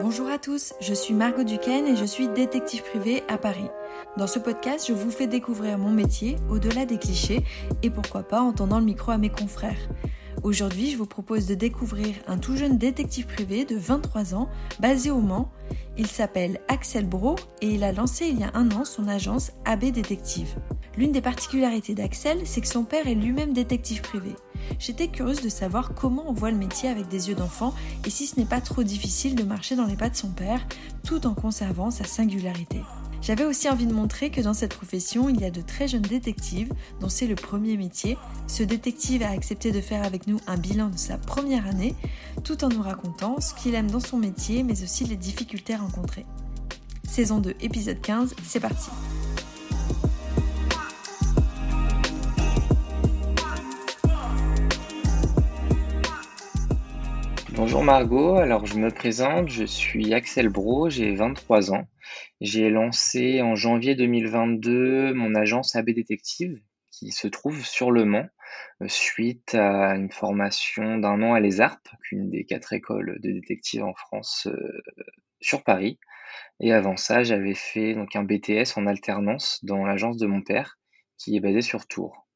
Bonjour à tous, je suis Margot Duquesne et je suis détective privée à Paris. Dans ce podcast, je vous fais découvrir mon métier au-delà des clichés et pourquoi pas en tendant le micro à mes confrères. Aujourd'hui, je vous propose de découvrir un tout jeune détective privé de 23 ans basé au Mans. Il s'appelle Axel Bro et il a lancé il y a un an son agence AB Détective. L'une des particularités d'Axel, c'est que son père est lui-même détective privé. J'étais curieuse de savoir comment on voit le métier avec des yeux d'enfant et si ce n'est pas trop difficile de marcher dans les pas de son père tout en conservant sa singularité. J'avais aussi envie de montrer que dans cette profession, il y a de très jeunes détectives dont c'est le premier métier. Ce détective a accepté de faire avec nous un bilan de sa première année, tout en nous racontant ce qu'il aime dans son métier, mais aussi les difficultés rencontrées. Saison 2, épisode 15, c'est parti. Bonjour Margot, alors je me présente, je suis Axel Bro, j'ai 23 ans. J'ai lancé en janvier 2022 mon agence AB Détective qui se trouve sur Le Mans suite à une formation d'un an à l'ESARP, une des quatre écoles de détectives en France euh, sur Paris. Et avant ça, j'avais fait un BTS en alternance dans l'agence de mon père qui est basée sur Tours.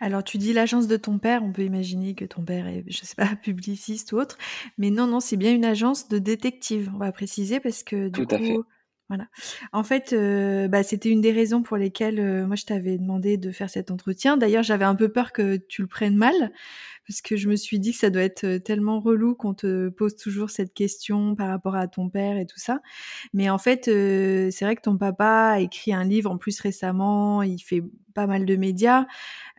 Alors tu dis l'agence de ton père, on peut imaginer que ton père est, je sais pas, publiciste ou autre, mais non, non, c'est bien une agence de détective, on va préciser, parce que du Tout à fait. coup, voilà. En fait, euh, bah, c'était une des raisons pour lesquelles euh, moi je t'avais demandé de faire cet entretien. D'ailleurs, j'avais un peu peur que tu le prennes mal, parce que je me suis dit que ça doit être euh, tellement relou qu'on te pose toujours cette question par rapport à ton père et tout ça. Mais en fait, c'est vrai que ton papa a écrit un livre en plus récemment, il fait pas mal de médias.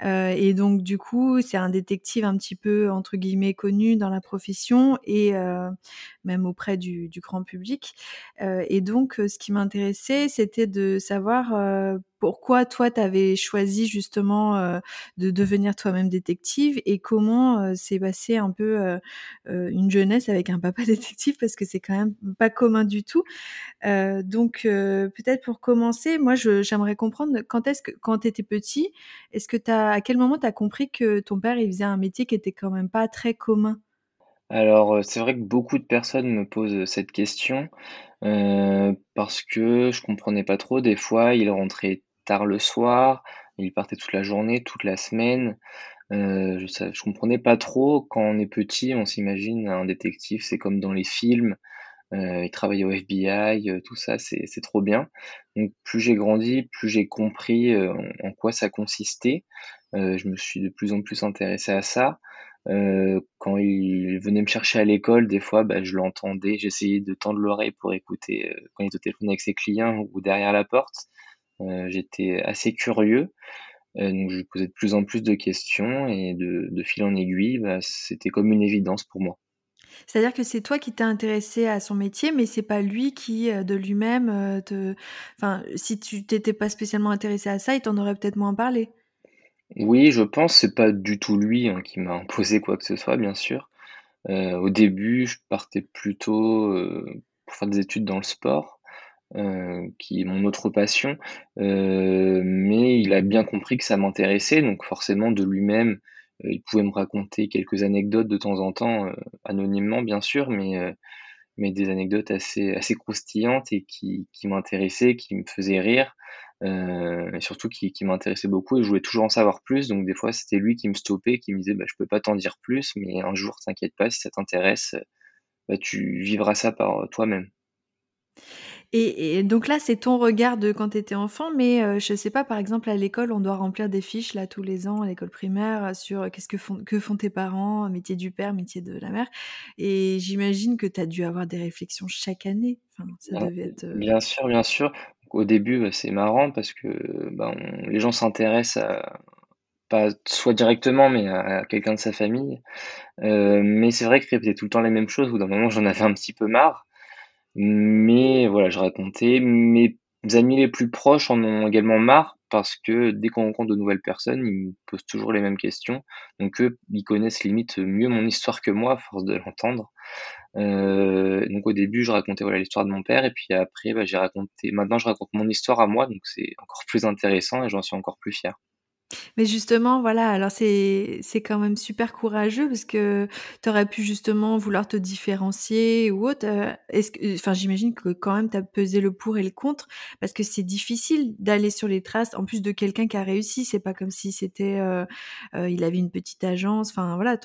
Euh, et donc, du coup, c'est un détective un petit peu, entre guillemets, connu dans la profession et euh, même auprès du, du grand public. Euh, et donc, ce qui m'intéressait, c'était de savoir pourquoi toi, tu avais choisi justement euh, de devenir toi-même détective et comment euh, s'est passé un peu euh, une jeunesse avec un papa détective parce que c'est quand même pas commun du tout. donc peut-être pour commencer, moi j'aimerais comprendre quand est-ce que quand tu étais petit, est-ce que tu à quel moment tu as compris que ton père il faisait un métier qui était quand même pas très commun? Alors, c'est vrai que beaucoup de personnes me posent cette question, parce que je comprenais pas trop. Des fois, il rentrait tard le soir, il partait toute la journée, toute la semaine. Euh, je, je comprenais pas trop. Quand on est petit, on s'imagine un détective, c'est comme dans les films. Euh, il travaille au FBI, euh, tout ça, c'est trop bien. Donc plus j'ai grandi, plus j'ai compris en quoi ça consistait. je me suis de plus en plus intéressé à ça. quand il venait me chercher à l'école, des fois, bah, je l'entendais, j'essayais de tendre l'oreille pour écouter quand il était au téléphone avec ses clients ou derrière la porte. Euh, j'étais assez curieux, euh, donc je posais de plus en plus de questions et de, fil en aiguille, bah, c'était comme une évidence pour moi. C'est-à-dire que c'est toi qui t'es intéressé à son métier, mais c'est pas lui qui, euh, de lui-même, te. Enfin, si tu t'étais pas spécialement intéressé à ça, il t'en aurait peut-être moins parlé. Oui, je pense, c'est pas du tout lui hein, qui m'a imposé quoi que ce soit, bien sûr. au début, je partais plutôt pour faire des études dans le sport. Euh, qui est mon autre passion, euh, mais il a bien compris que ça m'intéressait, donc forcément de lui-même, euh, il pouvait me raconter quelques anecdotes de temps en temps, anonymement bien sûr, mais, mais des anecdotes assez, assez croustillantes et qui, qui m'intéressaient, qui me faisaient rire, et surtout qui, qui m'intéressaient beaucoup et je voulais toujours en savoir plus, donc des fois c'était lui qui me stoppait, qui me disait bah, je peux pas t'en dire plus, mais un jour t'inquiète pas, si ça t'intéresse, bah, tu vivras ça par toi-même. Et, donc là, c'est ton regard de quand tu étais enfant, mais je je sais pas, par exemple, à l'école, on doit remplir des fiches là tous les ans à l'école primaire sur qu'est-ce que font, que font tes parents, métier du père, métier de la mère. Et j'imagine que tu as dû avoir des réflexions chaque année. Enfin, ça devait être. Bien sûr, bien sûr. Au début, bah, c'est marrant parce que ben, les gens s'intéressent à, pas soit directement, mais à, quelqu'un de sa famille. mais c'est vrai que répéter tout le temps les mêmes choses, au bout d'un moment, j'en avais un petit peu marre. Mais voilà, je racontais. Mes amis les plus proches en ont également marre parce que dès qu'on rencontre de nouvelles personnes, ils me posent toujours les mêmes questions. Donc eux, ils connaissent limite mieux mon histoire que moi force de l'entendre. Euh, donc au début, je racontais voilà l'histoire de mon père et puis après, bah, j'ai raconté. Maintenant, je raconte mon histoire à moi, donc c'est encore plus intéressant et j'en suis encore plus fier. Mais justement, voilà, alors c'est quand même super courageux parce que tu aurais pu justement vouloir te différencier ou autre. Que enfin, j'imagine que quand même tu as pesé le pour et le contre parce que c'est difficile d'aller sur les traces en plus de quelqu'un qui a réussi. C'est pas comme si c'était, heu heu, il avait une petite agence, enfin voilà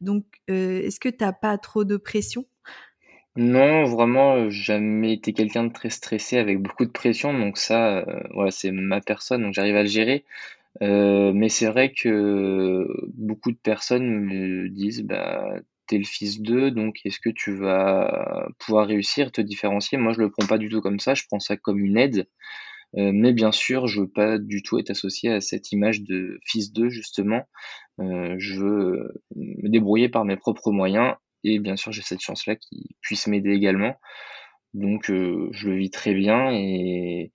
donc est-ce que tu as pas trop de pression? Non, vraiment, jamais été quelqu'un de très stressé avec beaucoup de pression donc ça, voilà, c'est ma personne donc j'arrive à le gérer. Heu, mais c'est vrai que beaucoup de personnes me disent: «Bah, tu le fils d'eux, donc est-ce que tu vas pouvoir réussir, te différencier?» moi, je le prends pas du tout comme ça, je prends ça comme une aide, heu, mais bien sûr, je veux pas du tout être associé à cette image de fils d'eux, justement. Heu, je veux, me débrouiller par mes propres moyens et bien sûr, j'ai cette chance-là qu'ils puissent m'aider également. Donc heu, je le vis très bien et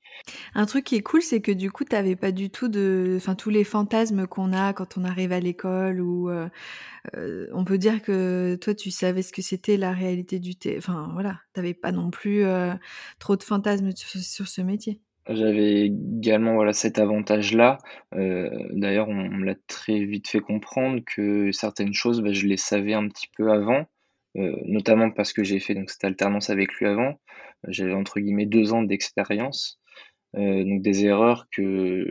Un truc qui est cool, c'est que du coup, tu avais pas du tout de enfin, tous les fantasmes qu'on a quand on arrive à l'école ou heu heu, on peut dire que toi, tu savais ce que c'était la réalité du té enfin, voilà, tu avais pas non plus, trop de fantasmes sur sur ce métier. J'avais également, voilà, cet avantage-là. D'ailleurs, on me l'a très vite fait comprendre que certaines choses, bah, je les savais un petit peu avant, heu, notamment parce que j'ai fait donc cette alternance avec lui avant. J'avais entre guillemets 2 ans d'expérience, heu, donc des erreurs que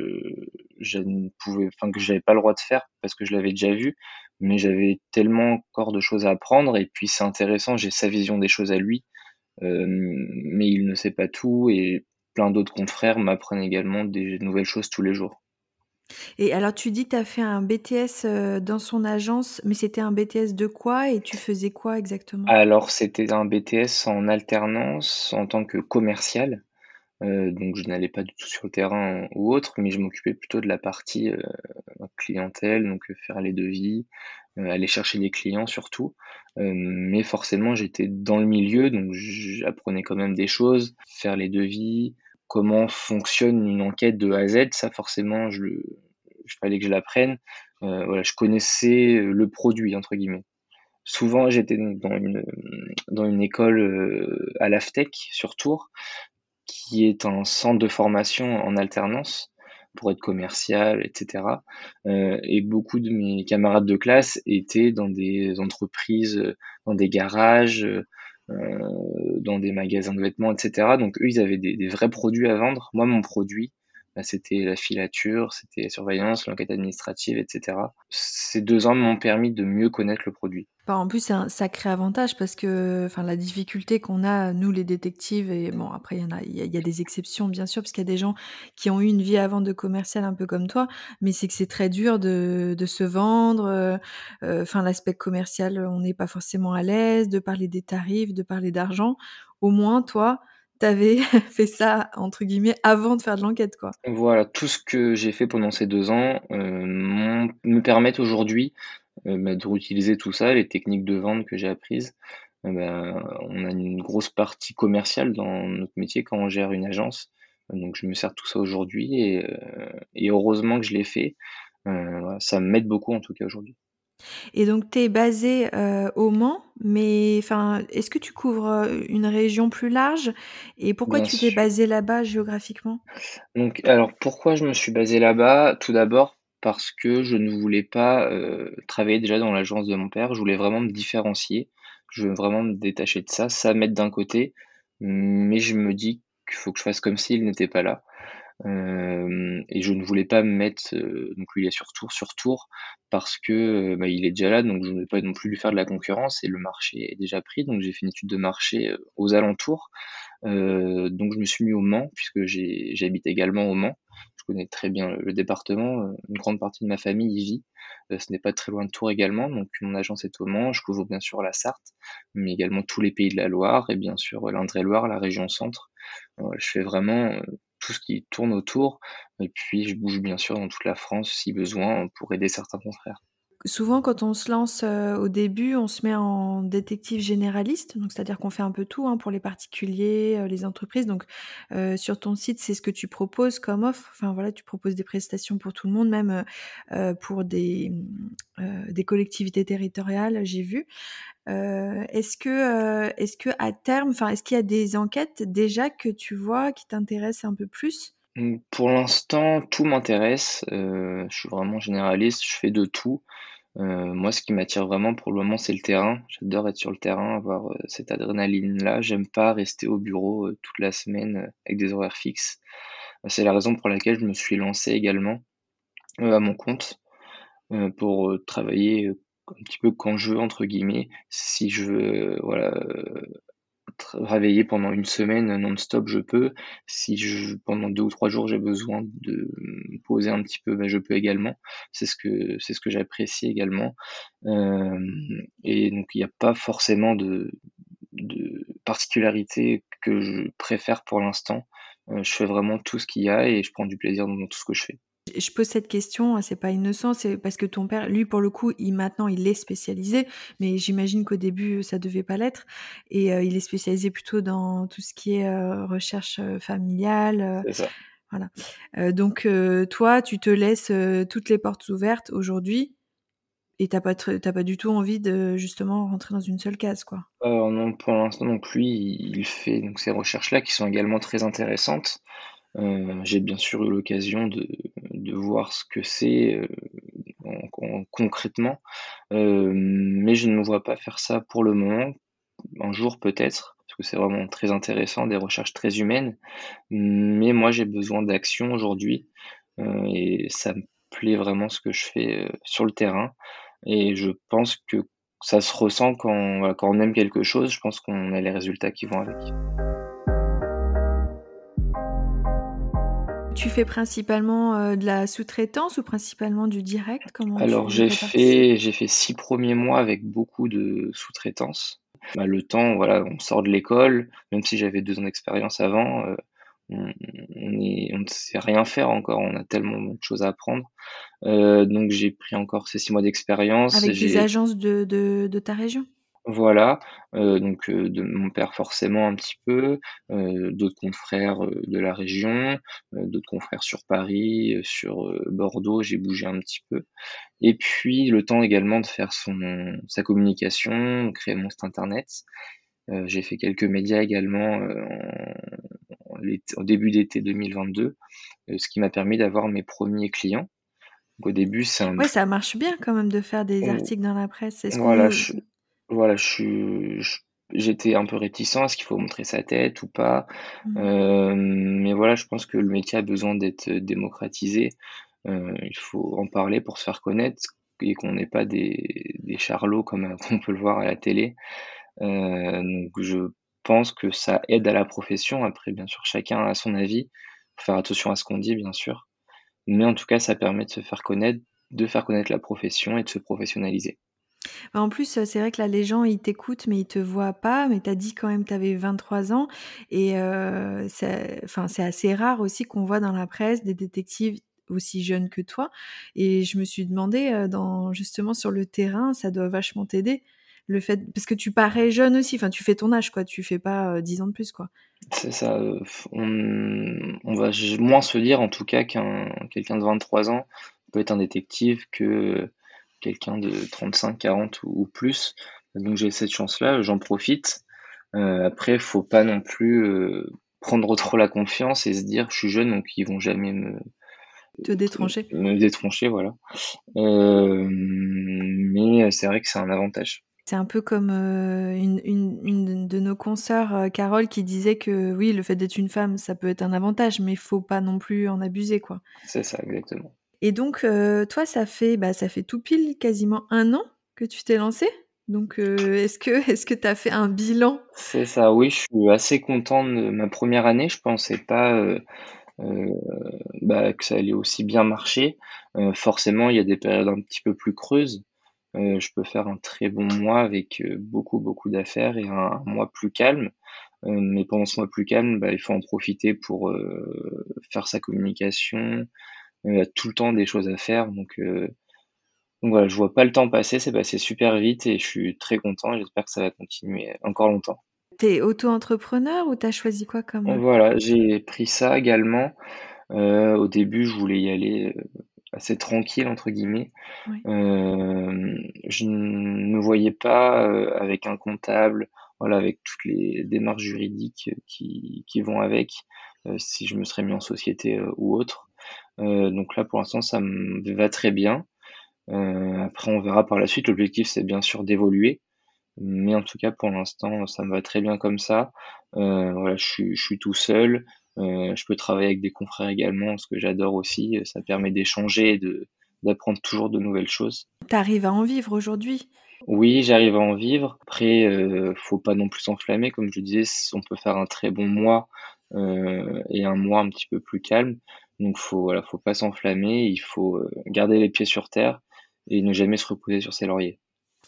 je ne pouvais enfin, que j'avais pas le droit de faire parce que je l'avais déjà vu, mais j'avais tellement encore de choses à apprendre et puis c'est intéressant, j'ai sa vision des choses à lui, mais il ne sait pas tout et plein d'autres confrères m'apprennent également des nouvelles choses tous les jours. Et alors tu dis tu as fait un BTS, heu, dans son agence, mais c'était un BTS de quoi et tu faisais quoi exactement? Alors c'était un BTS en alternance en tant que commercial, heu, donc je n'allais pas du tout sur le terrain ou autre, mais je m'occupais plutôt de la partie, heu, clientèle, donc faire les devis, aller chercher les clients surtout, mais forcément j'étais dans le milieu, donc j'apprenais quand même des choses, faire les devis, comment fonctionne une enquête de A à Z, ça forcément je le il fallait que je l'apprenne, heu, voilà, je connaissais, «le produit» entre guillemets. Souvent j'étais dans une, dans une école, heu, à l'AFTEC sur Tours, qui est un centre de formation en alternance pour être commercial et cetera, heu et beaucoup de mes camarades de classe étaient dans des entreprises, dans des garages, dans des magasins de vêtements et cetera, donc eux, ils avaient des vrais produits à vendre. Moi, mon produit, c'était la filature, c'était la surveillance, l'enquête administrative et cetera. Ces 2 ans m'ont permis de mieux connaître le produit. Bah, en plus, c'est un sacré avantage parce que, enfin, la difficulté qu'on a, nous, les détectives et bon, après, il y en a y y a des exceptions, bien sûr, parce qu'il y a des gens qui ont eu une vie avant de commercial un peu comme toi, mais c'est que c'est très dur de se vendre, heu heu, enfin, l'aspect commercial, on n'est pas forcément à l'aise, de parler des tarifs, de parler d'argent. Au moins, toi, tu avais fait ça, entre guillemets, «avant de faire de l'enquête», quoi. Voilà, tout ce que j'ai fait pendant ces 2 ans, m'ont me permettent aujourd'hui, heu, bah, de réutiliser tout ça, les techniques de vente que j'ai apprises. Heu, bah, on a une grosse partie commerciale dans notre métier quand on gère une agence, donc je me sers tout ça aujourd'hui et heu et heureusement que je l'ai fait. Ça m'aide beaucoup en tout cas aujourd'hui. Et donc tu es basé, heu, au Mans, mais enfin, est-ce que tu couvres, heu, une région plus large? Et pourquoi Bien tu t'es sûr. basé là-bas géographiquement? Donc alors pourquoi je me suis basé là-bas? Tout d'abord parce que je ne voulais pas, heu, travailler déjà dans l'agence de mon père. Je voulais vraiment me différencier. Je veux vraiment me détacher de ça, ça m'aide d'un côté, mais je me dis qu'il faut que je fasse comme s'il n'était pas là. Hem et je ne voulais pas me mettre, heu, donc lui il est sur Tours sur Tours parce que, heu, bah, il est déjà là, donc je ne voulais pas non plus lui faire de la concurrence et le marché est déjà pris, donc j'ai fait une étude de marché, heu, aux alentours. Donc je me suis mis au Mans puisque j'habite également au Mans. Je connais très bien le département, une grande partie de ma famille y vit. Ce n'est pas très loin de Tours également, donc mon agence est au Mans. Je couvre bien sûr la Sarthe, mais également tous les pays de la Loire et bien sûr, l'Indre-et-Loire, la région centre. Je fais vraiment, tout ce qui tourne autour et puis je bouge bien sûr dans toute la France si besoin, pour aider certains confrères. Souvent, quand on se lance, heu, au début, on se met en détective généraliste, c'est-à-dire qu'on fait un peu tout, hein, pour les particuliers, heu, les entreprises. Donc, heu, sur ton site, c'est ce que tu proposes comme offre. Enfin voilà, tu proposes des prestations pour tout le monde, même, pour des, collectivités territoriales, j'ai vu. Est-ce que, qu'à terme, est-ce qu'il y a des enquêtes déjà que tu vois qui t'intéressent un peu plus? Pour l'instant, tout m'intéresse, heu, je suis vraiment généraliste, je fais de tout. Heu, moi, ce qui m'attire vraiment pour le moment, c'est le terrain. J'adore être sur le terrain, avoir, heu, cette adrénaline-là. J'aime pas rester au bureau, toute la semaine, avec des horaires fixes. C'est la raison pour laquelle je me suis lancé également, à mon compte, pour, travailler, un petit peu «quand je veux» entre guillemets. Si je veux, voilà, travailler pendant une semaine non-stop, je peux. Si pendant 2 ou 3 jours, j'ai besoin de poser un petit peu, bah, je peux également. C'est ce que j'apprécie également. Et donc il y a pas forcément de de particularité que je préfère pour l'instant. Heu, je fais vraiment tout ce qu'il y a et je prends du plaisir dans tout ce que je fais. Je pose cette question, hein, c'est pas innocent, c'est parce que ton père, lui, pour le coup, il maintenant, il est spécialisé, mais j'imagine qu'au début, ça devait pas l'être et heu, il est spécialisé plutôt dans tout ce qui est, heu, recherche, familiale, C'est ça. voilà. Donc toi, tu te laisses, toutes les portes ouvertes aujourd'hui et tu as pas as pas du tout envie de justement rentrer dans une seule case, quoi? Non, pour l'instant, donc lui, il fait donc ces recherches-là qui sont également très intéressantes. Heu, j'ai bien sûr eu l'occasion de voir ce que c'est, con concrètement, heu, mais je ne me vois pas faire ça pour le moment. Un jour peut-être, parce que c'est vraiment très intéressant, des recherches très humaines, mais moi j'ai besoin d'action aujourd'hui, et ça me plaît vraiment ce que je fais, sur le terrain et je pense que ça se ressent quand on aime quelque chose, je pense qu'on a les résultats qui vont avec. Tu fais principalement, heu, de la sous-traitance ou principalement du direct? Comment Alors j'ai fait j'ai fait 6 premiers mois avec beaucoup de sous-traitance. Bah, le temps, voilà, on sort de l'école, même si j'avais 2 ans d'expérience avant, heu, on on est on ne sait rien faire encore, on a tellement de choses à apprendre. Heu, donc j'ai pris encore ces 6 mois d'expérience, Avec des agences de de de ta région? Voilà, heu, donc heu, de mon père forcément un petit peu, heu, d'autres confrères, heu, de la région, heu, d'autres confrères sur Paris, heu, sur, heu, Bordeaux, j'ai bougé un petit peu et puis le temps également de faire son sa communication, créer mon site internet. Heu, j'ai fait quelques médias également, heu, en en l'été au début d'été 2022, heu, ce qui m'a permis d'avoir mes premiers clients. Donc au début, c'est un Ouais, ça marche bien quand même de faire des ou articles dans la presse. Est-ce voilà, je voilà, je suis je j'étais un peu réticent, est-ce qu'il faut montrer sa tête ou pas? mmh. Hem, mais voilà, je pense que le métier a besoin d'être, démocratisé. Heu, il faut en parler pour se faire connaître et qu'on n'ait pas des des charlots comme, heu, on peut le voir à la télé. Donc je pense que ça aide à la profession. Après, bien sûr, chacun a son avis. Faut faire attention à ce qu'on dit, bien sûr. Mais en tout cas, ça permet de se faire connaître, de faire connaître la profession et de se professionnaliser. Bah, en plus, heu, c'est vrai que là, les gens, ils t'écoutent, mais ils te voient pas. Mais tu as dit quand même que tu avais 23 ans et heu, c'est assez rare aussi qu'on voit dans la presse des détectives aussi jeunes que toi et je me suis demandé, heu, dans justement sur le terrain, ça doit vachement t'aider, le fait parce que tu parais jeune aussi, enfin, tu fais ton âge, quoi, tu fais pas, heu, 10 ans de plus, quoi. C'est ça, heu, on va moins se dire en tout cas qu'un quelqu'un de 23 ans peut être un détective que quelqu'un de 35-40 ou ou plus. Donc j'ai cette chance-là, j'en profite. Heu, après, faut pas non plus, heu, prendre trop la confiance et se dire: «Je suis jeune, donc ils vont jamais me Te détrancher. me détroncher», voilà. Hem, mais c'est vrai que c'est un avantage. C'est un peu comme, heu, une une une de nos consoeurs, Carole, qui disait que oui, le fait d'être une femme, ça peut être un avantage, mais il faut pas non plus en abuser, quoi. C'est ça, exactement. Et donc, toi, ça fait, bah, ça fait tout pile quasiment un an que tu t'es lancé? Donc, est-ce que est-ce que tu as fait un bilan? C'est ça, oui, je suis assez content de ma première année. Je pensais pas, bah, que ça allait aussi bien marcher. Forcément, il y a des périodes un petit peu plus creuses. Je peux faire un très bon mois avec, beaucoup, beaucoup d'affaires et un mois plus calme. Mais pendant ce mois plus calme, bah, il faut en profiter pour, faire sa communication. Il y a tout le temps des choses à faire donc heu, donc voilà, je vois pas le temps passer, c'est passé super vite et je suis très content. J'espère que ça va continuer encore longtemps. Tu es auto-entrepreneur ou tu as choisi quoi comme, heu Voilà, j'ai pris ça également. Heu, au début, je voulais y aller, heu, assez «tranquille» entre guillemets. je ne me voyais pas, avec un comptable, voilà, avec toutes les démarches juridiques, qui qui vont avec. si je me serais mis en société ou autre. Donc là, pour l'instant, ça me va très bien. après, on verra par la suite. L'objectif, c'est bien sûr d'évoluer. Mais en tout cas, pour l'instant, ça me va très bien comme ça. voilà, je suis, je suis tout seul. je peux travailler avec des confrères également, ce que j'adore aussi. Ça permet d'échanger et d'apprendre toujours de nouvelles choses. Tu arrives à en vivre aujourd'hui? Oui, j'arrive à en vivre. Après, euh, faut pas non plus s'enflammer. Comme je disais, on peut faire un très bon mois euh, et un mois un petit peu plus calme. Donc, faut voilà, faut pas s'enflammer. Il faut euh, garder les pieds sur terre et ne jamais se reposer sur ses lauriers.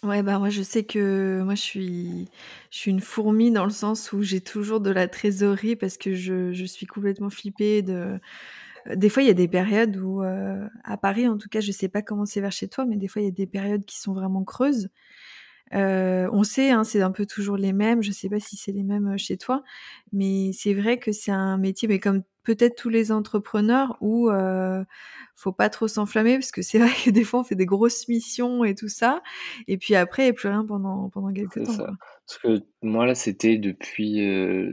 Ouais, bah moi je sais que moi je suis, je suis une fourmi dans le sens où j'ai toujours de la trésorerie parce que je, je suis complètement flippée de, des fois, il y a des périodes où, euh, à Paris, en tout cas, je sais pas comment c'est vers chez toi, mais des fois, il y a des périodes qui sont vraiment creuses. Euh, on sait, hein, c'est un peu toujours les mêmes. Je sais pas si c'est les mêmes chez toi, mais c'est vrai que c'est un métier, mais comme peut-être tous les entrepreneurs, où euh, faut pas trop s'enflammer, parce que c'est vrai que des fois on fait des grosses missions et tout ça, et puis après il n'y a plus rien pendant pendant quelques temps. Quoi. Parce que moi, là, c'était depuis euh,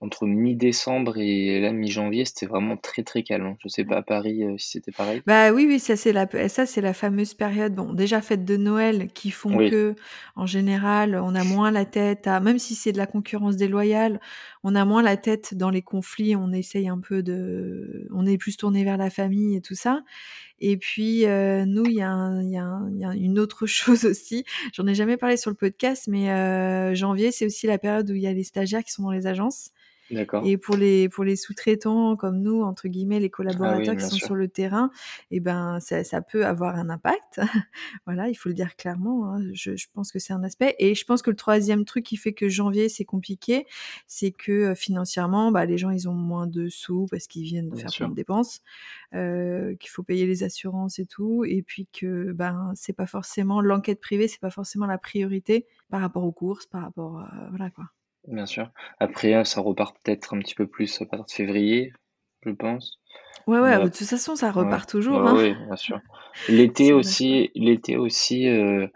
entre mi-décembre et là, mi-janvier, c'était vraiment très très calme. Hein. Je sais pas à Paris euh, si c'était pareil. Bah oui, oui, ça c'est la ça c'est la fameuse période. Bon, déjà fête de Noël qui font que, en général, on a moins la tête à, même si c'est de la concurrence déloyale, on a moins la tête dans les conflits. On essaye un peu de, on est plus tourné vers la famille et tout ça. Et puis, euh, nous, il y, a y, y a une autre chose aussi. J'en ai jamais parlé sur le podcast, mais euh, janvier, c'est aussi la période où il y a les stagiaires qui sont dans les agences. Et pour les pour les sous-traitants comme nous entre guillemets les ah collaborateurs qui sont sur le terrain, eh ben ça, ça peut avoir un impact. voilà, il faut le dire clairement. Hein. Je, je, pense que c'est un aspect. Et je pense que le troisième truc qui fait que janvier c'est compliqué, c'est que euh, financièrement, bah, les gens ils ont moins de sous parce qu'ils viennent de faire plein de dépenses, euh, qu'il faut payer les assurances et tout, et puis que ben c'est pas forcément l'enquête privée, c'est pas forcément la priorité par rapport aux courses, par rapport euh, voilà quoi. Bien sûr. Après, euh, ça repart peut-être un petit peu plus à partir de février, je pense. Ouais, ouais, de toute façon, ça repart toujours. Hein. Oui, bien sûr. L'été aussi, l'été aussi, euh,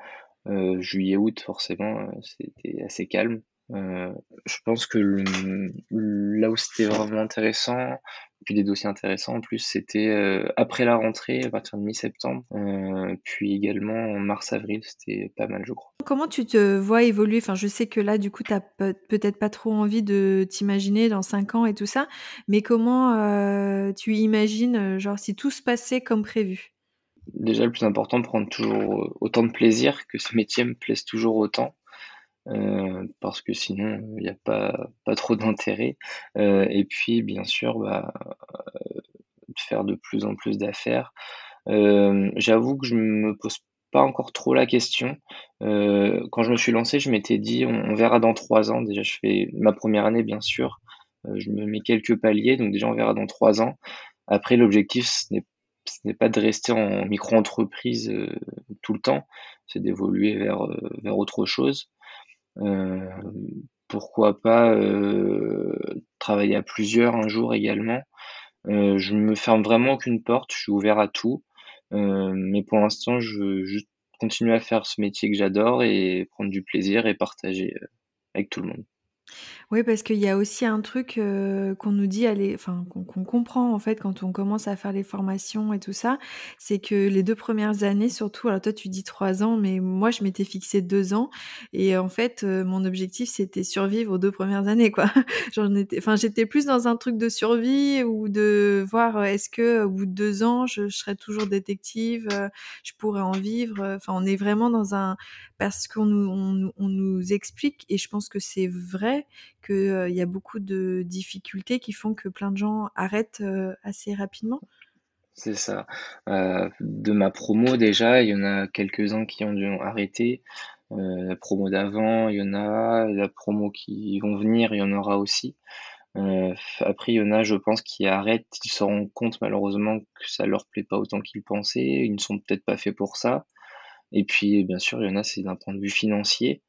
euh, juillet, août, forcément, c'était assez calme. je pense que là où c'était vraiment intéressant, puis des dossiers intéressants en plus, c'était euh, après la rentrée, à partir de mi-septembre, euh, puis également en mars-avril, c'était pas mal, je crois. Comment tu te vois évoluer? Enfin, je sais que là, du coup, tu peut-être pas trop envie de t'imaginer dans cinq ans et tout ça, mais comment euh, tu imagines, genre, si tout se passait comme prévu? Déjà, le plus important, prendre toujours autant de plaisir, que ce métier me plaise toujours autant. Euh, parce que sinon il n'y a pas, pas trop d'intérêt. Euh, et puis bien sûr, bah, euh, faire de plus en plus d'affaires. J'avoue que je me pose pas encore trop la question. quand je me suis lancé, je m'étais dit on, verra dans trois ans. Déjà, je fais ma première année, bien sûr. je me mets quelques paliers, donc déjà on verra dans trois ans. Après, l'objectif, ce n'est pas de rester en micro-entreprise tout le temps, c'est d'évoluer vers, vers autre chose. Euh, pourquoi pas euh, travailler à plusieurs un jour également. Euh, je me ferme vraiment aucune porte, je suis ouvert à tout. mais pour l'instant, je veux juste continuer à faire ce métier que j'adore et prendre du plaisir et partager avec tout le monde. Oui, parce qu'il y a aussi un truc, qu'on nous dit enfin qu'on comprend en fait quand on commence à faire les formations et tout ça, c'est que les deux premières années surtout alors toi tu dis trois ans, mais moi je m'étais fixé deux ans et en fait, mon objectif c'était survivre aux deux premières années quoi. J'en étais enfin j'étais plus dans un truc de survie ou de voir, est-ce que au bout de deux ans je je serais toujours détective, je pourrais en vivre, enfin on est vraiment dans un parce qu'on nous on nous explique et je pense que c'est vrai qu'il y a beaucoup de difficultés qui font que plein de gens arrêtent assez rapidement C'est ça. de ma promo déjà, il y en a quelques-uns qui ont dû arrêter. la promo d'avant, il y en a. La promo qui vont venir, il y en aura aussi. après, il y en a, je pense, qui arrêtent. Ils se rendent compte malheureusement que ça leur plaît pas autant qu'ils pensaient. Ils ne sont peut-être pas faits pour ça. Et puis, bien sûr, il y en a, c'est d'un point de vue financier.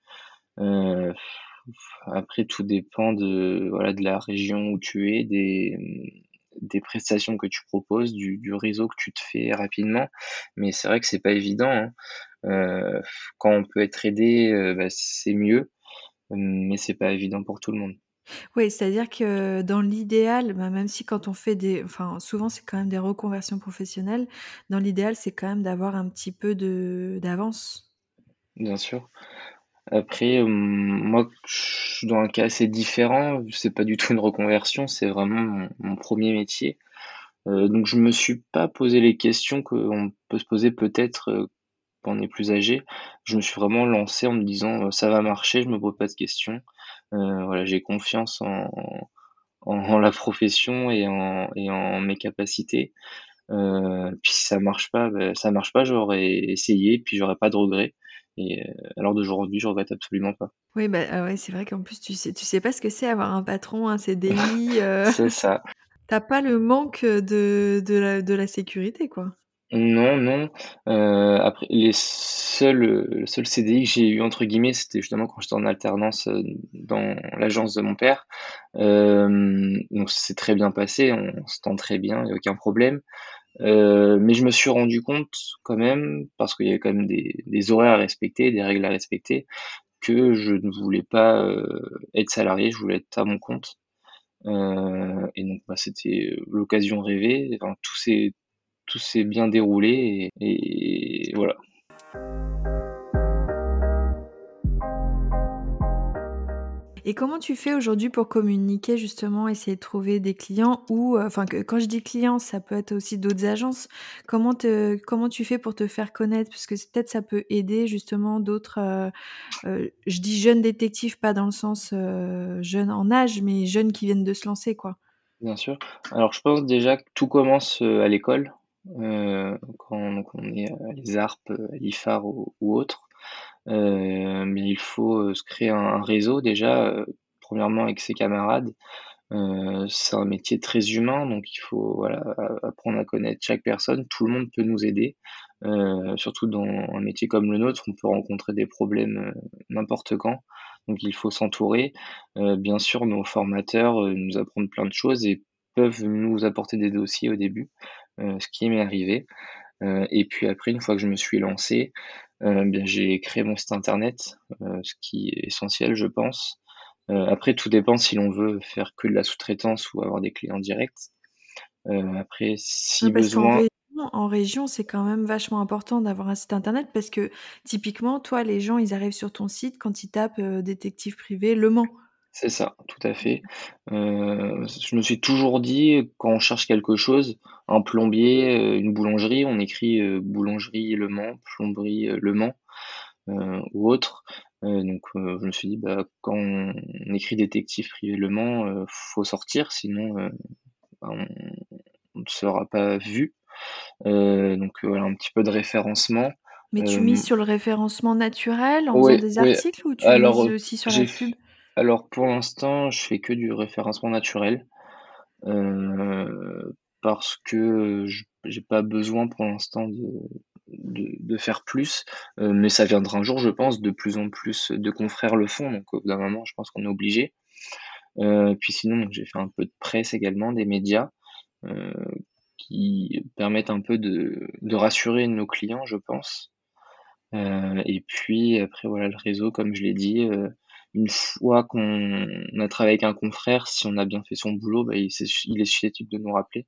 Après, tout dépend de, voilà, de la région où tu es, des, des prestations que tu proposes, du, du réseau que tu te fais rapidement. Mais c'est vrai que c'est pas évident. Hein. Euh, quand on peut être aidé, euh, bah, c'est mieux, mais c'est pas évident pour tout le monde. Oui, c'est-à-dire que dans l'idéal, bah, même si quand on fait des enfin, souvent, c'est quand même des reconversions professionnelles, dans l'idéal, c'est quand même d'avoir un petit peu de d'avance. Bien sûr. Après, hem, moi, je suis dans un cas assez différent. C'est pas du tout une reconversion, c'est vraiment mon mon 1 métier. Heu, donc je me suis pas posé les questions qu'on peut se poser peut-être, heu, quand on est plus âgé. Je me suis vraiment lancé en me disant: «Heu, ça va marcher», je me pose pas de questions. Voilà, j'ai confiance en en en la profession et en et en mes capacités. Puis si ça marche pas, bah, ça marche pas, j'aurais essayé, puis j'aurais pas de regrets et à l'heure d'aujourd'hui, je regrette absolument pas. Oui, bah, ah ouais, c'est vrai qu'en plus, tu sais tu sais pas ce que c'est avoir un patron, un CDI, heu, C'est ça. tu as pas le manque, de de la de la sécurité, quoi. Non, non, heu, après les seuls, le seul CDI que j'ai eu entre guillemets, c'était justement quand j'étais en alternance, dans l'agence de mon père. Donc ça s'est très bien passé, on s'entend très bien, il y a aucun problème. Heu, mais je me suis rendu compte quand même, parce qu'il y avait quand même des horaires à respecter, des règles à respecter, que je ne voulais pas, heu, être salarié, je voulais être à mon compte. Heu et donc bah, c'était, heu, l'occasion rêvée, enfin tout s'est bien déroulé et voilà. Et comment tu fais aujourd'hui pour communiquer justement, essayer de trouver des clients ou, heu, enfin que quand je dis clients, ça peut être aussi d'autres agences. Comment comment tu fais pour te faire connaître? Parce que peut-être ça peut aider justement d'autres, heu heu, je dis jeunes détectives, pas dans le sens, heu, jeunes en âge, mais jeunes qui viennent de se lancer, quoi. Bien sûr. Alors je pense déjà que tout commence, à l'école, quand on est à l'ESARP, à l'IFAR ou autre. Heu, mais il faut, heu, se créer un réseau déjà, heu, premièrement avec ses camarades. C'est un métier très humain, donc il faut voilà, apprendre à connaître chaque personne. Tout le monde peut nous aider, heu, surtout dans un métier comme le nôtre, on peut rencontrer des problèmes, n'importe quand. Donc il faut s'entourer. Heu, bien sûr, nos formateurs, nous apprennent plein de choses et peuvent nous apporter des dossiers au début, ce qui m'est arrivé. Et puis après, une fois que je me suis lancé, bien j'ai créé mon site internet, heu, ce qui est essentiel, je pense. Heu, après tout dépend si l'on veut faire que de la sous-traitance ou avoir des clients directs. Après si qu'en besoin en région, c'est quand même vachement important d'avoir un site internet parce que typiquement, toi, les gens, ils arrivent sur ton site quand ils tapent, détective privé Le Mans. C'est ça, tout à fait. Heu, je me suis toujours dit, quand on cherche quelque chose, un plombier, heu, une boulangerie, on écrit, heu, boulangerie Le Mans, plomberie, Le Mans, ou autre. Donc je me suis dit: «Bah, quand on écrit détective privé Le Mans, faut sortir sinon, bah, on ne sera pas vu». Donc voilà, un petit peu de référencement. Mais tu mises sur le référencement naturel en faisant des articles ou tu Alors, mises aussi sur la pub? Alors pour l'instant, je fais que du référencement naturel. Heu, parce que j'ai pas besoin pour l'instant de de faire plus, heu, mais ça viendra un jour, je pense. De plus en plus de confrères le font, donc au bout d'un moment, je pense qu'on est obligé. Heu, puis sinon, j'ai fait un peu de presse également, des médias, qui permettent un peu de de rassurer nos clients, je pense. Et puis après voilà, le réseau comme je l'ai dit, une fois qu'on a travaillé avec un confrère, si on a bien fait son boulot, bah, il c'est il est susceptible de nous rappeler.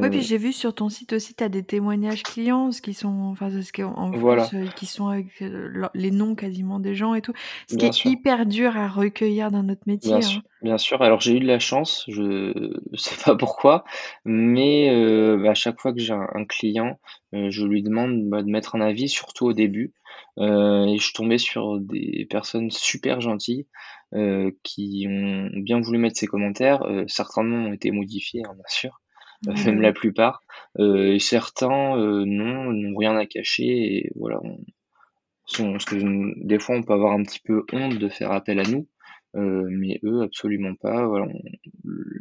Ouais, puis Heu j'ai vu sur ton site aussi, tu as des témoignages clients, ce qui sont enfin, ce qui en Voilà. heu, qui sont avec, leurs les noms quasiment des gens et tout. Ce qui Bien est sûr. hyper dur à recueillir dans notre Bien métier, sûr, hein. bien sûr. Alors j'ai eu de la chance, je sais pas pourquoi, mais bah, à chaque fois que j'ai un un client, je lui demande, bah, de mettre un avis, surtout au début. Et je suis tombé sur des personnes super gentilles, qui ont bien voulu mettre ces commentaires. Certains noms ont été modifiés, hein, bien sûr, Même la plupart. Et certains, heu, non, n'ont rien à cacher et voilà, on sont que des fois, on peut avoir un petit peu honte de faire appel à nous, heu, mais eux, absolument pas. Voilà, on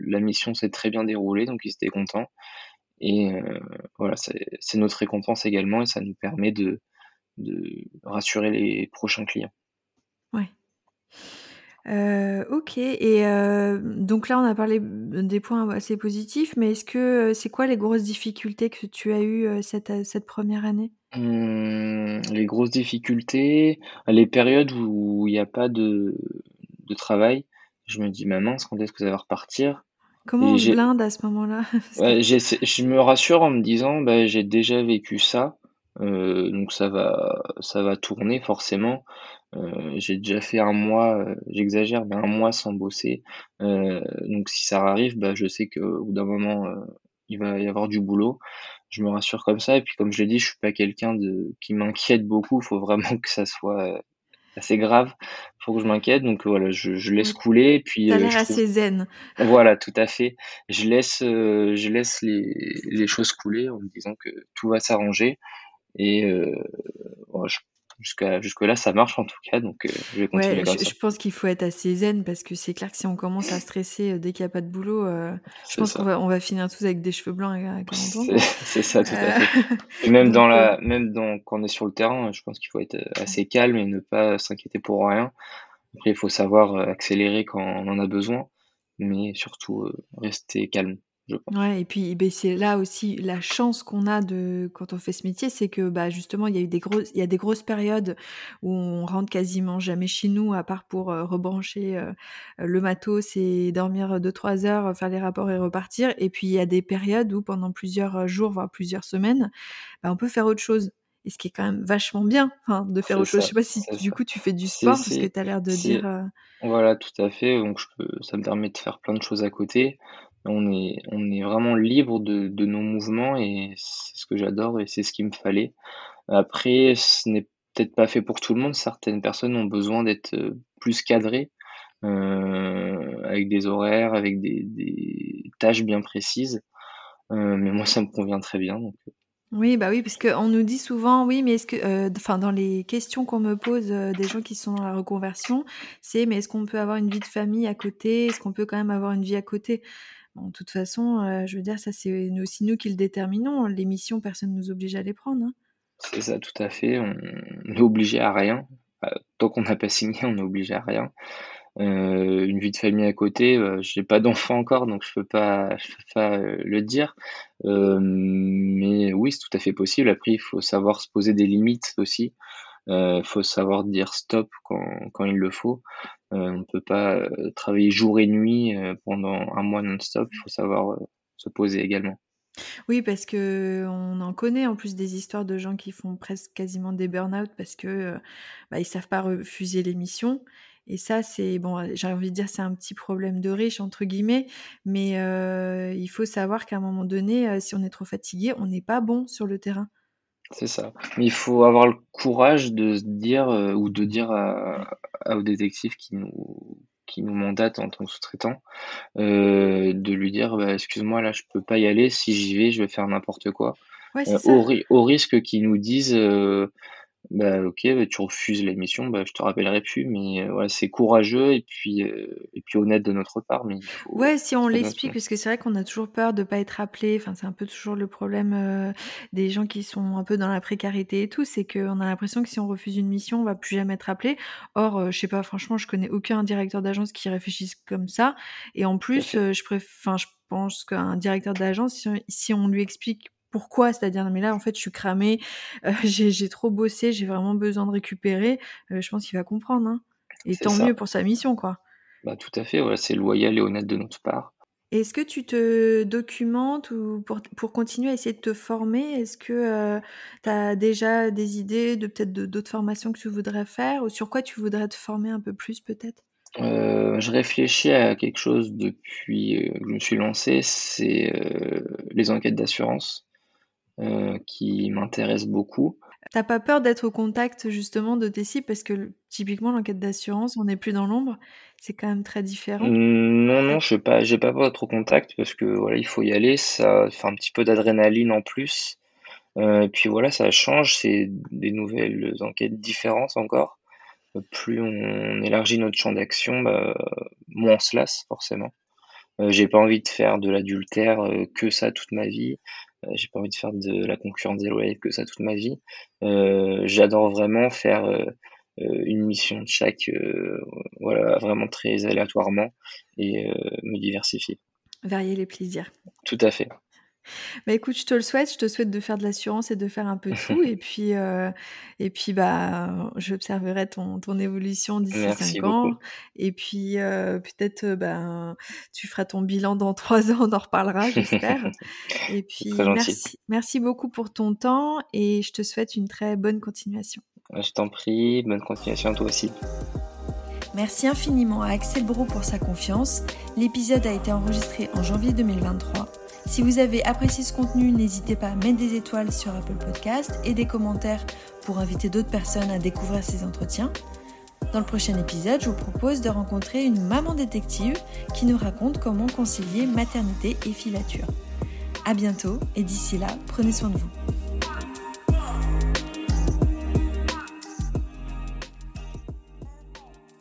la mission s'est très bien déroulée, donc ils étaient contents et voilà, c'est c'est notre récompense également et ça nous permet de de rassurer les prochains clients. Ouais. Heu, OK et heu, donc là, on a parlé des points assez positifs, mais est-ce que, heu, c'est quoi les grosses difficultés que tu as eues, cette cette 1re année? Mmh, les grosses difficultés, les périodes où il y a pas de de travail, Je me dis: «Mais mince, quand est-ce que ça va repartir?» Comment et on se blinde à ce moment-là? Que ouais, je me rassure en me disant: «Bah, j'ai déjà vécu ça, heu, donc ça va ça va tourner forcément». Heu, j'ai déjà fait un mois, heu, j'exagère, mais un mois sans bosser, heu, donc si ça arrive, bah, je sais qu'au bout d'un moment, heu, il va y avoir du boulot. Je me rassure comme ça et puis comme je l'ai dit, je suis pas quelqu'un de qui m'inquiète beaucoup. Il faut vraiment que ça soit, assez grave pour que je m'inquiète donc voilà, je je laisse ouais, couler et puis, as heu, l'air trouve assez zen. voilà, tout à fait. Je laisse, je laisse les les choses couler en me disant que tout va s'arranger et je jusqu'à jusque-là, ça marche en tout cas, donc heu, je vais continuer Ouais, comme je ça. je pense qu'il faut être assez zen parce que c'est clair que si on commence à stresser, heu, dès qu'il y a pas de boulot, je pense qu'on va on va finir tous avec des cheveux blancs à à 40 ans, C'est ça, tout à fait. Et même donc dans la même dans quand on est sur le terrain, je pense qu'il faut être, assez calme et ne pas s'inquiéter pour rien. Après, il faut savoir, accélérer quand on en a besoin, mais surtout, rester calme, je pense. Ouais et puis, beh, c'est là aussi la chance qu'on a de quand on fait ce métier, c'est que, bah, justement, il y a eu des grosses il y a des grosses périodes où on rentre quasiment jamais chez nous à part pour, heu, rebrancher, heu, le matos et dormir, deux trois heures, faire les rapports et repartir et puis il y a des périodes où pendant plusieurs, jours, voire plusieurs semaines, bah, on peut faire autre chose et ce qui est quand même vachement bien, enfin, de faire autre chose. Je sais pas si du ça. coup tu fais du sport? Parce que tu as l'air de dire, Voilà, tout à fait, donc je peux ça me permet de faire plein de choses à côté. On est vraiment libre de nos mouvements et c'est ce que j'adore et c'est ce qu'il me fallait. Après, ce n'est peut-être pas fait pour tout le monde. Certaines personnes ont besoin d'être, heu, plus cadrées, heu, avec des horaires, avec des tâches bien précises, heu, mais moi ça me convient très bien Oui, bah, oui, parce qu'on nous dit souvent: «Oui, mais est-ce que» enfin, dans les questions qu'on me pose, des gens qui sont dans la reconversion, c'est: «Mais est-ce qu'on peut avoir une vie de famille à côté? Est-ce qu'on peut quand même avoir une vie à côté?» De toute façon, heu, je veux dire, ça, c'est aussi nous qui le déterminons. Les missions, personne ne nous oblige à les prendre, hein. c'est ça, tout à fait, on on est obligé à rien, heu, tant qu'on n'a pas signé, on est obligé à rien. Heu, une vie de famille à côté, heu, j'ai pas d'enfant encore, donc je peux pas je peux pas, le dire. Mais oui, c'est tout à fait possible. Après, il faut savoir se poser des limites aussi. Heu, faut savoir dire stop quand il le faut. Heu, on ne peut pas, heu, travailler jour et nuit, heu, pendant un mois non-stop. Il faut savoir, se poser également. Oui, parce qu'on en connaît en plus des histoires de gens qui font presque quasiment des burn-out parce que, bah, ils savent pas refuser les missions et ça c'est bon, j'ai envie de dire c'est un petit problème de riches entre guillemets, mais il faut savoir qu'à un moment donné, si on est trop fatigué, on n'est pas bon sur le terrain. C'est ça. Mais il faut avoir le courage de se dire, heu, ou de dire à à aux détectives qui nous qui nous mandatent en tant que sous-traitants, heu, de lui dire: «Bah, excuse-moi, là, je peux pas y aller. Si j'y vais, je vais faire n'importe quoi». Ouais, ça. au ri au risque qu'ils nous disent, heu: «Bah, OK, bah, tu refuses la mission, bah, je te rappellerai plus». Mais heu, ouais, c'est courageux et puis, heu, et puis honnête de notre part, mais faut Ouais, si on l'explique, parce que c'est vrai qu'on a toujours peur de pas être appelé. Enfin, c'est un peu toujours le problème, heu, des gens qui sont un peu dans la précarité et tout, c'est qu'on a l'impression que si on refuse une mission, on va plus jamais être appelé. Or, je sais pas, franchement, je connais aucun directeur d'agence qui réfléchisse comme ça et en plus, je préf enfin, je pense qu'un directeur d'agence, si on lui explique pourquoi, c'est-à-dire: «Non mais là, en fait, je suis cramé, heu, j'ai trop bossé, j'ai vraiment besoin de récupérer», heu, je pense qu'il va comprendre, hein et tant ça. mieux pour sa mission, quoi. Bah, tout à fait, ouais, c'est loyal et honnête de notre part. Est-ce que tu te documentes ou pour pour continuer à essayer de te former? Est-ce que, heu, tu as déjà des idées de peut-être d'autres formations que tu voudrais faire ou sur quoi tu voudrais te former un peu plus peut-être? Heu, je réfléchis à quelque chose depuis, heu, que je me suis lancé, c'est, les enquêtes d'assurance, qui m'intéressent beaucoup. Tu as pas peur d'être au contact justement de tes cibles? Parce que typiquement l'enquête d'assurance, on n'est plus dans l'ombre, c'est quand même très différent. Mmh, non, non, je suis pas j'ai pas peur d'être au contact parce que, voilà, il faut y aller, ça fait un petit peu d'adrénaline en plus, heu, et puis voilà, ça change, c'est des nouvelles enquêtes différentes encore. Heu, plus on élargit notre champ d'action, bah, moins on se lasse forcément. Heu, j'ai pas envie de faire de l'adultère, que ça toute ma vie. Heu, j'ai pas envie de faire de la concurrence déloyale que ça toute ma vie. Heu, j'adore vraiment faire, heu, une mission de chaque, voilà, vraiment très aléatoirement et me diversifier. varier les plaisirs. Tout à fait. Bah, écoute, je te le souhaite. Je te souhaite de faire de l'assurance et de faire un peu tout et puis, heu et puis, bah, j'observerai ton ton évolution d'ici Merci 5 beaucoup. ans et puis, heu, peut-être, heu, ben, tu feras ton bilan dans 3 ans, on en reparlera, j'espère et puis merci merci beaucoup pour ton temps et je te souhaite une très bonne continuation. Je t'en prie, bonne continuation à toi aussi. Merci infiniment à Axel Bro pour sa confiance. L'épisode a été enregistré en janvier 2023. Si vous avez apprécié ce contenu, n'hésitez pas à mettre des étoiles sur Apple Podcast et des commentaires pour inviter d'autres personnes à découvrir ces entretiens. Dans le prochain épisode, je vous propose de rencontrer une maman détective qui nous raconte comment concilier maternité et filature. À bientôt et d'ici là, prenez soin de vous.